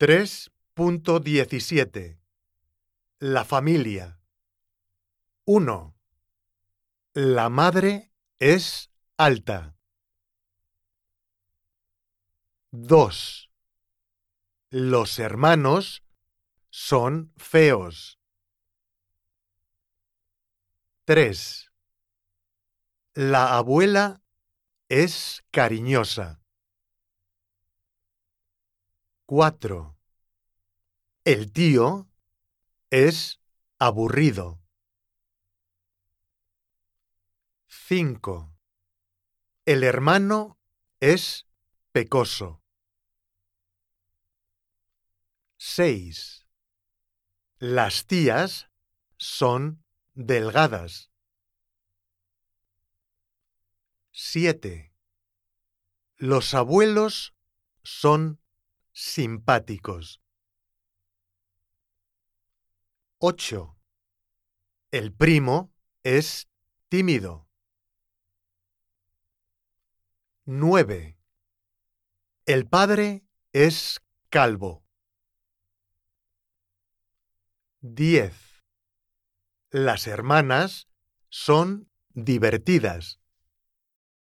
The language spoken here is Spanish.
3.17 La familia 1. La madre es alta. 2. Los hermanos son feos. 3. La abuela es cariñosa. 4. El tío es aburrido. 5. El hermano es pecoso. 6. Las tías son delgadas. 7. Los abuelos son simpáticos. 8. El primo es tímido. 9. El padre es calvo. 10. Las hermanas son divertidas.